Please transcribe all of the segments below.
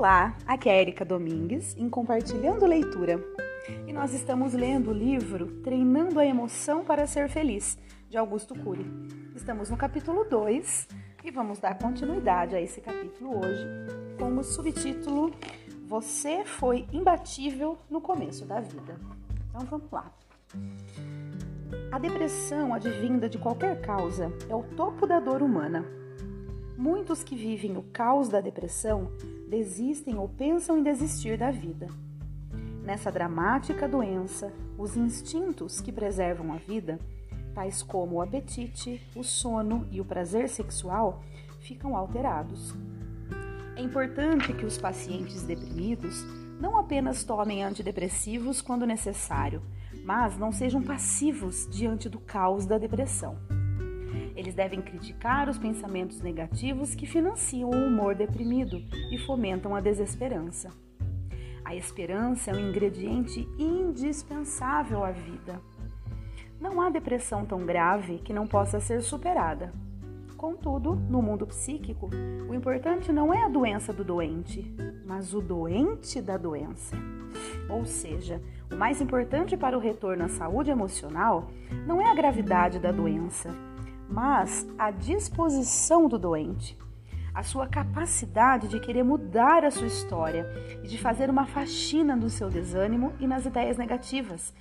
Olá, aqui é Erika Domingues em Compartilhando Leitura. E nós estamos lendo o livro Treinando a Emoção para Ser Feliz, de Augusto Cury. Estamos no capítulo 2 e vamos dar continuidade a esse capítulo hoje com o subtítulo Você foi imbatível no começo da vida. Então vamos lá. A depressão advinda de qualquer causa é o topo da dor humana. Muitos que vivem o caos da depressão desistem ou pensam em desistir da vida. Nessa dramática doença, os instintos que preservam a vida, tais como o apetite, o sono e o prazer sexual, ficam alterados. É importante que os pacientes deprimidos não apenas tomem antidepressivos quando necessário, mas não sejam passivos diante do caos da depressão. Eles devem criticar os pensamentos negativos que financiam o humor deprimido e fomentam a desesperança. A esperança é um ingrediente indispensável à vida. Não há depressão tão grave que não possa ser superada. Contudo, no mundo psíquico, o importante não é a doença do doente, mas o doente da doença. Ou seja, o mais importante para o retorno à saúde emocional não é a gravidade da doença, mas a disposição do doente, a sua capacidade de querer mudar a sua história e de fazer uma faxina no seu desânimo e nas ideias negativas.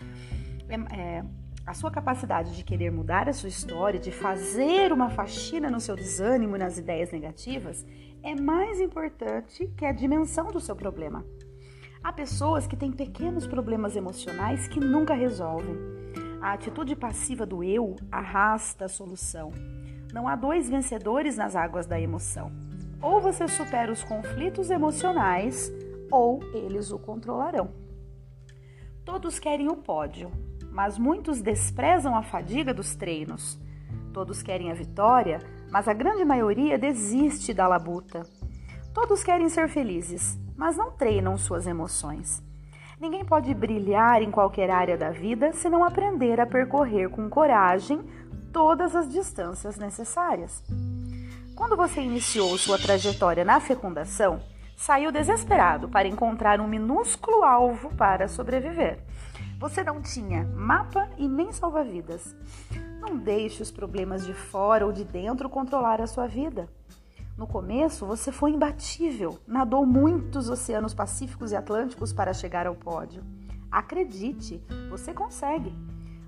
É, é, a sua capacidade de querer mudar a sua história, de fazer uma faxina no seu desânimo e nas ideias negativas, é mais importante que a dimensão do seu problema. Há pessoas que têm pequenos problemas emocionais que nunca resolvem. A atitude passiva do eu arrasta a solução. Não há dois vencedores nas águas da emoção. Ou você supera os conflitos emocionais, ou eles o controlarão. Todos querem o pódio, mas muitos desprezam a fadiga dos treinos. Todos querem a vitória, mas a grande maioria desiste da labuta. Todos querem ser felizes, mas não treinam suas emoções. Ninguém pode brilhar em qualquer área da vida se não aprender a percorrer com coragem todas as distâncias necessárias. Quando você iniciou sua trajetória na fecundação, saiu desesperado para encontrar um minúsculo alvo para sobreviver. Você não tinha mapa e nem salva-vidas. Não deixe os problemas de fora ou de dentro controlar a sua vida. No começo, você foi imbatível, nadou muitos oceanos pacíficos e atlânticos para chegar ao pódio. Acredite, você consegue.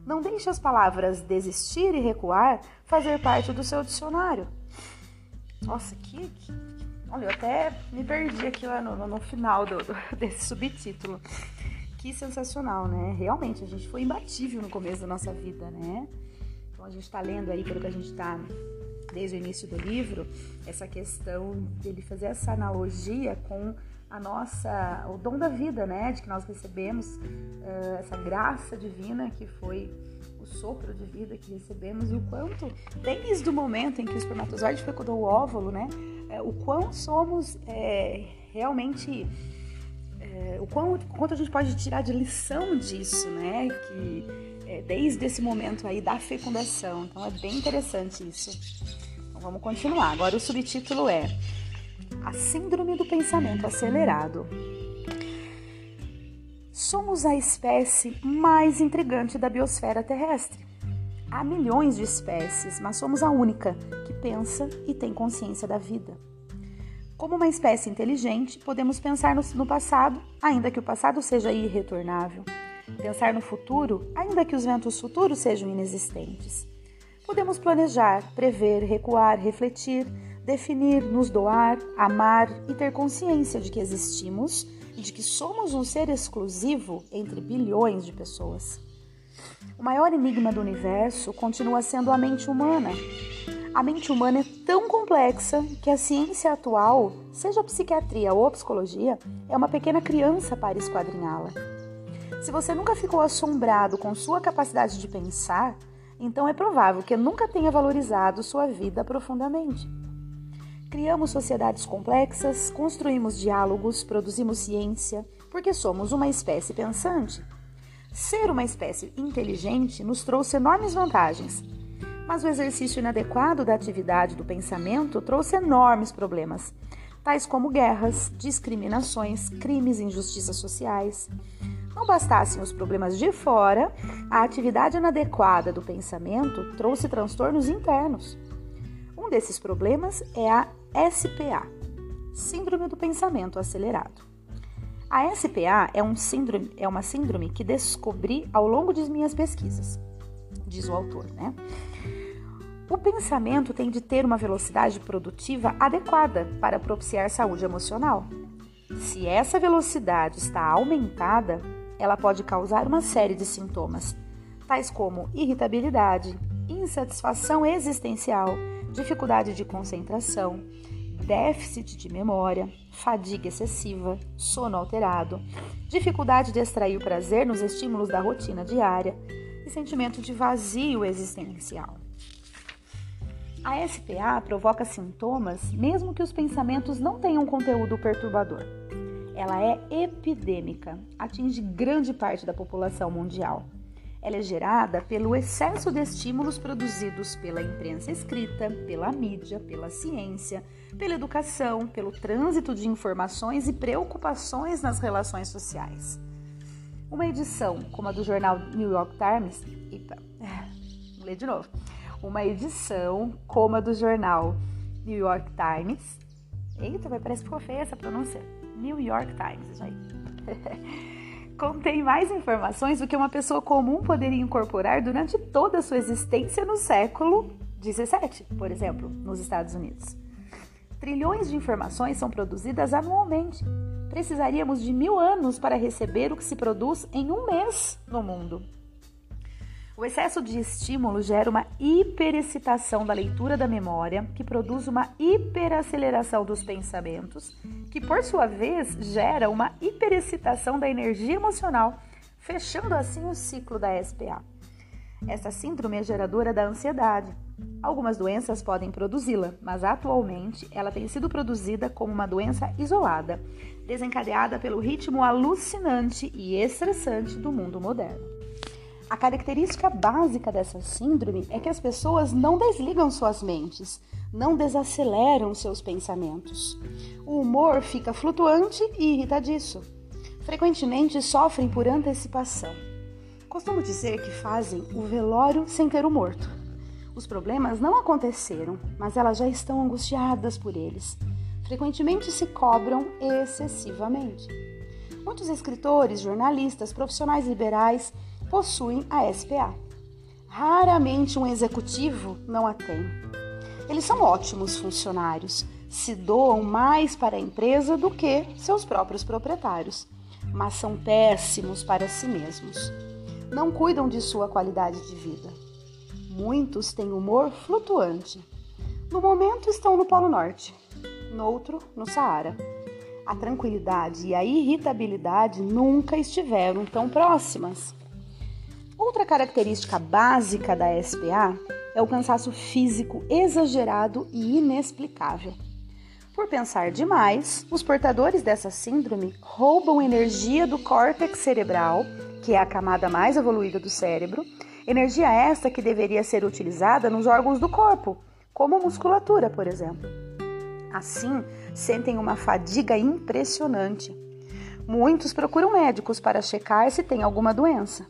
Não deixe as palavras desistir e recuar fazer parte do seu dicionário. Nossa, que. que olha, eu até me perdi aqui lá no, no final do, do, desse subtítulo. Que sensacional, né? Realmente, a gente foi imbatível no começo da nossa vida, né? Então a gente está lendo aí, pelo que a gente está desde o início do livro, essa questão dele fazer essa analogia com a nossa, o dom da vida, né, de que nós recebemos uh, essa graça divina que foi o sopro de vida que recebemos e o quanto, desde o momento em que o espermatozoide fecundou o óvulo, né, uh, o quão somos é, realmente é, o quanto a gente pode tirar de lição disso, né? Que é, desde esse momento aí da fecundação. Então é bem interessante isso. Vamos continuar. Agora o subtítulo é A Síndrome do Pensamento Acelerado. Somos a espécie mais intrigante da biosfera terrestre. Há milhões de espécies, mas somos a única que pensa e tem consciência da vida. Como uma espécie inteligente, podemos pensar no passado, ainda que o passado seja irretornável. Pensar no futuro, ainda que os ventos futuros sejam inexistentes. Podemos planejar, prever, recuar, refletir, definir, nos doar, amar e ter consciência de que existimos e de que somos um ser exclusivo entre bilhões de pessoas. O maior enigma do universo continua sendo a mente humana, a mente humana é tão complexa que a ciência atual, seja psiquiatria ou psicologia, é uma pequena criança para esquadrinhá-la. Se você nunca ficou assombrado com sua capacidade de pensar, então é provável que nunca tenha valorizado sua vida profundamente. Criamos sociedades complexas, construímos diálogos, produzimos ciência, porque somos uma espécie pensante. Ser uma espécie inteligente nos trouxe enormes vantagens, mas o exercício inadequado da atividade do pensamento trouxe enormes problemas. tais como guerras, discriminações, crimes e injustiças sociais. Não bastassem os problemas de fora, a atividade inadequada do pensamento trouxe transtornos internos. Um desses problemas é a SPA, Síndrome do Pensamento Acelerado. A SPA é, um síndrome, é uma síndrome que descobri ao longo de minhas pesquisas, diz o autor, né? O pensamento tem de ter uma velocidade produtiva adequada para propiciar saúde emocional. Se essa velocidade está aumentada, ela pode causar uma série de sintomas, tais como irritabilidade, insatisfação existencial, dificuldade de concentração, déficit de memória, fadiga excessiva, sono alterado, dificuldade de extrair prazer nos estímulos da rotina diária e sentimento de vazio existencial. A SPA provoca sintomas mesmo que os pensamentos não tenham conteúdo perturbador. Ela é epidêmica, atinge grande parte da população mundial. Ela é gerada pelo excesso de estímulos produzidos pela imprensa escrita, pela mídia, pela ciência, pela educação, pelo trânsito de informações e preocupações nas relações sociais. Uma edição como a do jornal New York Times, eita, vou ler de novo. Uma edição como a do jornal New York Times, eita, parece que ficou feia essa pronúncia. New York Times, aí. contém mais informações do que uma pessoa comum poderia incorporar durante toda a sua existência no século 17, por exemplo, nos Estados Unidos. Trilhões de informações são produzidas anualmente. Precisaríamos de mil anos para receber o que se produz em um mês no mundo. O excesso de estímulo gera uma hiperexcitação da leitura da memória, que produz uma hiperaceleração dos pensamentos, que por sua vez gera uma hiperexcitação da energia emocional, fechando assim o ciclo da SPA. Essa síndrome é geradora da ansiedade. Algumas doenças podem produzi-la, mas atualmente ela tem sido produzida como uma doença isolada, desencadeada pelo ritmo alucinante e estressante do mundo moderno. A característica básica dessa síndrome é que as pessoas não desligam suas mentes, não desaceleram seus pensamentos. O humor fica flutuante e irritadiço. Frequentemente sofrem por antecipação. Costumo dizer que fazem o velório sem ter o morto. Os problemas não aconteceram, mas elas já estão angustiadas por eles. Frequentemente se cobram excessivamente. Muitos escritores, jornalistas, profissionais liberais possuem a SPA. Raramente um executivo não a tem. Eles são ótimos funcionários, se doam mais para a empresa do que seus próprios proprietários, mas são péssimos para si mesmos. Não cuidam de sua qualidade de vida. Muitos têm humor flutuante. No momento estão no Polo Norte, no outro no Saara. A tranquilidade e a irritabilidade nunca estiveram tão próximas. Outra característica básica da SPA é o cansaço físico exagerado e inexplicável. Por pensar demais, os portadores dessa síndrome roubam energia do córtex cerebral, que é a camada mais evoluída do cérebro, energia esta que deveria ser utilizada nos órgãos do corpo, como a musculatura, por exemplo. Assim, sentem uma fadiga impressionante. Muitos procuram médicos para checar se tem alguma doença.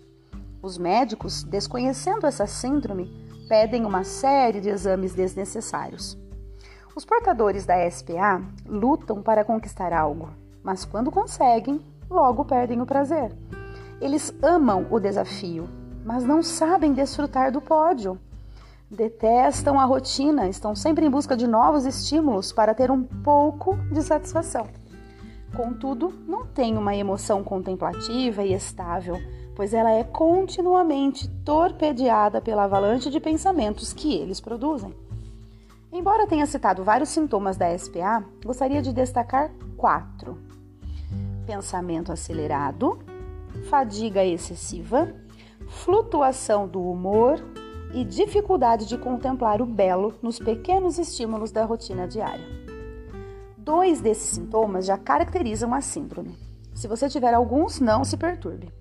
Os médicos, desconhecendo essa síndrome, pedem uma série de exames desnecessários. Os portadores da SPA lutam para conquistar algo, mas quando conseguem, logo perdem o prazer. Eles amam o desafio, mas não sabem desfrutar do pódio. Detestam a rotina, estão sempre em busca de novos estímulos para ter um pouco de satisfação. Contudo, não têm uma emoção contemplativa e estável pois ela é continuamente torpedeada pela avalanche de pensamentos que eles produzem. Embora tenha citado vários sintomas da SPA, gostaria de destacar quatro: pensamento acelerado, fadiga excessiva, flutuação do humor e dificuldade de contemplar o belo nos pequenos estímulos da rotina diária. Dois desses sintomas já caracterizam a síndrome Se você tiver alguns, não se perturbe.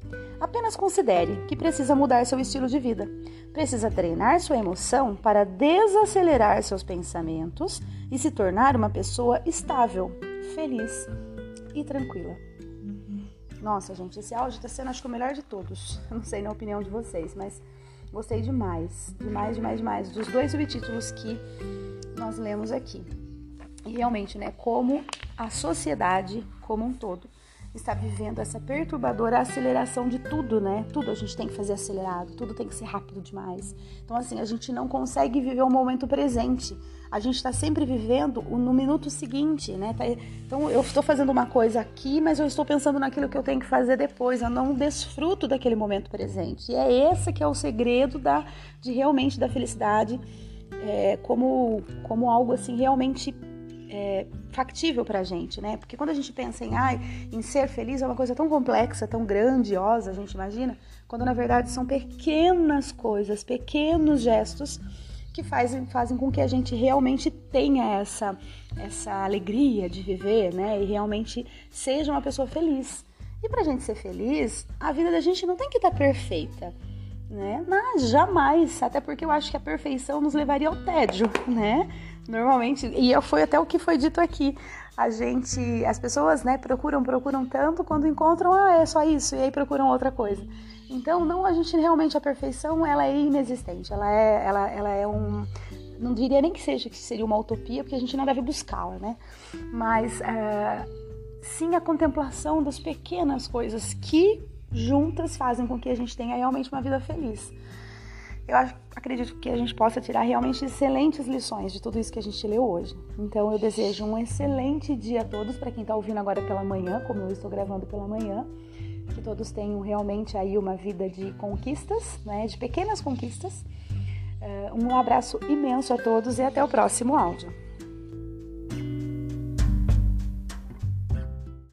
Apenas considere que precisa mudar seu estilo de vida. Precisa treinar sua emoção para desacelerar seus pensamentos e se tornar uma pessoa estável, feliz e tranquila. Nossa, gente, esse áudio está sendo acho que o melhor de todos. Eu não sei na opinião de vocês, mas gostei demais, demais, demais, demais dos dois subtítulos que nós lemos aqui. E realmente, né, como a sociedade como um todo está vivendo essa perturbadora aceleração de tudo, né? Tudo a gente tem que fazer acelerado, tudo tem que ser rápido demais. Então, assim, a gente não consegue viver o momento presente. A gente está sempre vivendo no minuto seguinte, né? Tá, então, eu estou fazendo uma coisa aqui, mas eu estou pensando naquilo que eu tenho que fazer depois. Eu não desfruto daquele momento presente. E é esse que é o segredo da, de realmente da felicidade, é, como, como algo assim realmente é, factível para a gente, né? Porque quando a gente pensa em, ai, em ser feliz é uma coisa tão complexa, tão grandiosa, a gente imagina, quando na verdade são pequenas coisas, pequenos gestos que fazem, fazem com que a gente realmente tenha essa, essa alegria de viver, né? E realmente seja uma pessoa feliz. E para a gente ser feliz, a vida da gente não tem que estar tá perfeita, né? Mas jamais, até porque eu acho que a perfeição nos levaria ao tédio, né? Normalmente, e foi até o que foi dito aqui. A gente, as pessoas, né, procuram, procuram tanto quando encontram, ah, é só isso, e aí procuram outra coisa. Então, não, a gente realmente a perfeição, ela é inexistente. Ela é, ela, ela é um, não diria nem que seja que seria uma utopia, porque a gente não deve buscá-la, né? Mas é, sim a contemplação das pequenas coisas que juntas fazem com que a gente tenha realmente uma vida feliz eu acredito que a gente possa tirar realmente excelentes lições de tudo isso que a gente leu hoje. Então eu desejo um excelente dia a todos, para quem está ouvindo agora pela manhã, como eu estou gravando pela manhã. Que todos tenham realmente aí uma vida de conquistas, né, de pequenas conquistas. Uh, um abraço imenso a todos e até o próximo áudio.